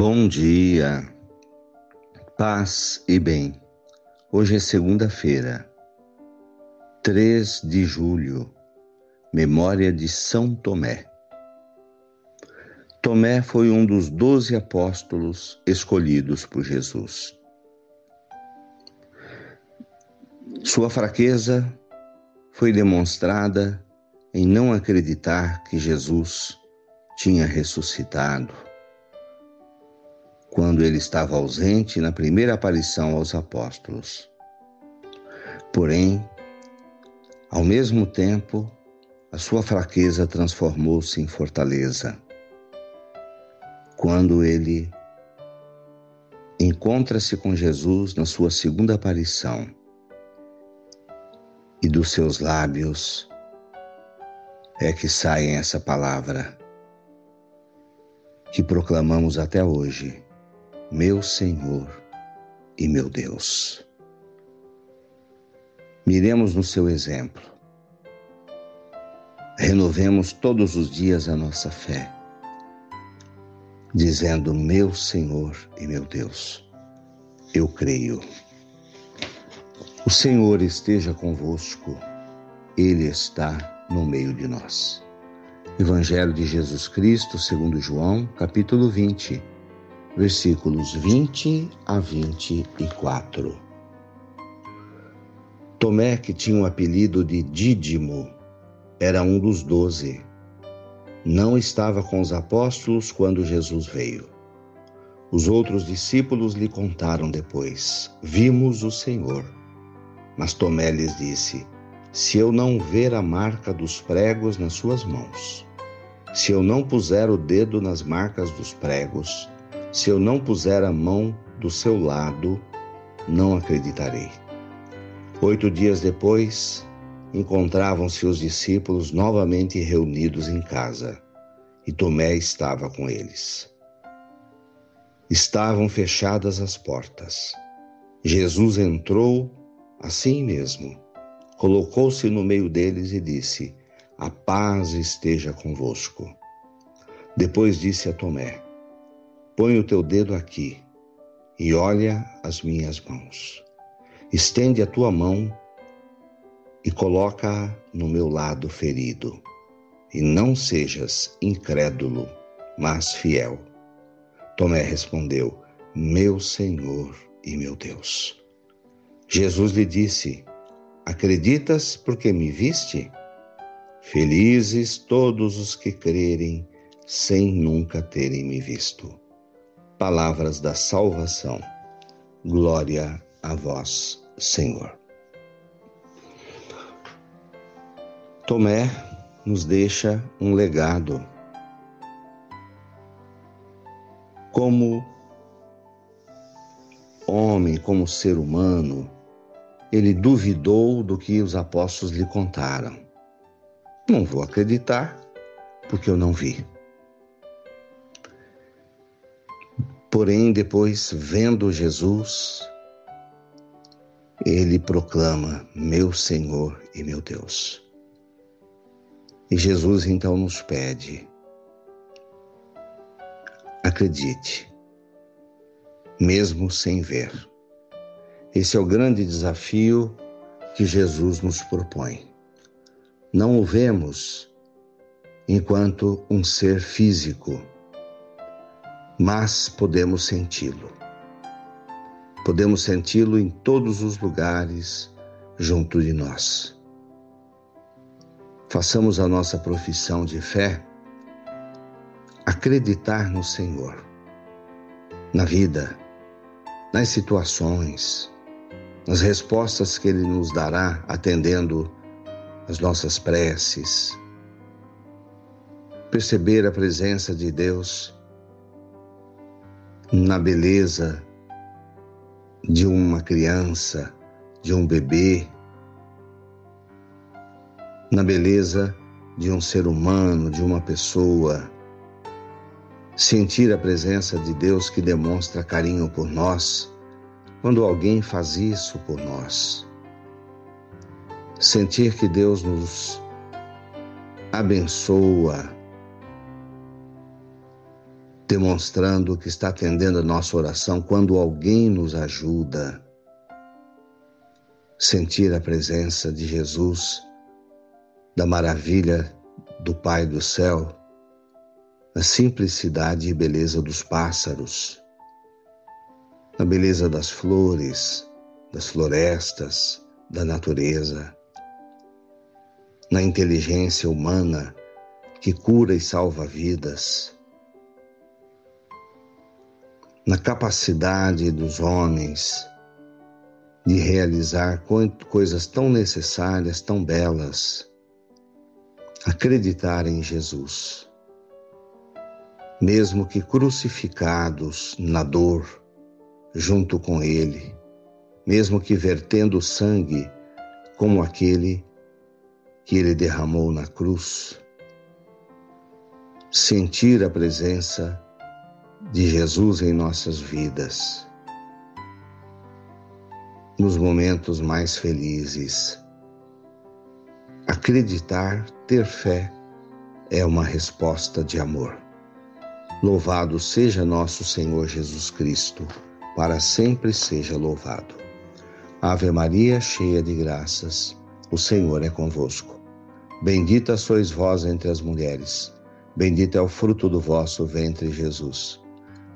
Bom dia, paz e bem. Hoje é segunda-feira, 3 de julho, memória de São Tomé. Tomé foi um dos doze apóstolos escolhidos por Jesus. Sua fraqueza foi demonstrada em não acreditar que Jesus tinha ressuscitado quando ele estava ausente na primeira aparição aos apóstolos. Porém, ao mesmo tempo, a sua fraqueza transformou-se em fortaleza. Quando ele encontra-se com Jesus na sua segunda aparição, e dos seus lábios é que sai essa palavra que proclamamos até hoje meu Senhor e meu Deus. Miremos no seu exemplo. Renovemos todos os dias a nossa fé, dizendo: Meu Senhor e meu Deus, eu creio. O Senhor esteja convosco, Ele está no meio de nós. Evangelho de Jesus Cristo, segundo João, capítulo 20 versículos 20 a 24. Tomé, que tinha o apelido de Dídimo, era um dos doze. Não estava com os apóstolos quando Jesus veio. Os outros discípulos lhe contaram depois: Vimos o Senhor. Mas Tomé lhes disse: Se eu não ver a marca dos pregos nas suas mãos, se eu não puser o dedo nas marcas dos pregos, se eu não puser a mão do seu lado, não acreditarei. Oito dias depois, encontravam-se os discípulos novamente reunidos em casa e Tomé estava com eles. Estavam fechadas as portas. Jesus entrou assim mesmo, colocou-se no meio deles e disse: A paz esteja convosco. Depois disse a Tomé: Põe o teu dedo aqui e olha as minhas mãos. Estende a tua mão e coloca-a no meu lado ferido. E não sejas incrédulo, mas fiel. Tomé respondeu: Meu Senhor e meu Deus. Jesus lhe disse: Acreditas porque me viste? Felizes todos os que crerem sem nunca terem me visto palavras da salvação. Glória a vós, Senhor. Tomé nos deixa um legado. Como homem, como ser humano, ele duvidou do que os apóstolos lhe contaram. Não vou acreditar, porque eu não vi. Porém, depois, vendo Jesus, ele proclama: Meu Senhor e meu Deus. E Jesus então nos pede: acredite, mesmo sem ver. Esse é o grande desafio que Jesus nos propõe. Não o vemos enquanto um ser físico mas podemos senti-lo. Podemos senti-lo em todos os lugares junto de nós. Façamos a nossa profissão de fé acreditar no Senhor, na vida, nas situações, nas respostas que Ele nos dará atendendo as nossas preces. Perceber a presença de Deus na beleza de uma criança, de um bebê, na beleza de um ser humano, de uma pessoa. Sentir a presença de Deus que demonstra carinho por nós quando alguém faz isso por nós. Sentir que Deus nos abençoa demonstrando que está atendendo a nossa oração quando alguém nos ajuda. Sentir a presença de Jesus, da maravilha do Pai do céu, na simplicidade e beleza dos pássaros, na beleza das flores, das florestas, da natureza, na inteligência humana que cura e salva vidas, na capacidade dos homens de realizar coisas tão necessárias, tão belas, acreditar em Jesus. Mesmo que crucificados na dor, junto com Ele, mesmo que vertendo sangue como aquele que Ele derramou na cruz, sentir a presença de Jesus em nossas vidas, nos momentos mais felizes. Acreditar, ter fé, é uma resposta de amor. Louvado seja nosso Senhor Jesus Cristo, para sempre seja louvado. Ave Maria, cheia de graças, o Senhor é convosco. Bendita sois vós entre as mulheres, bendito é o fruto do vosso ventre, Jesus.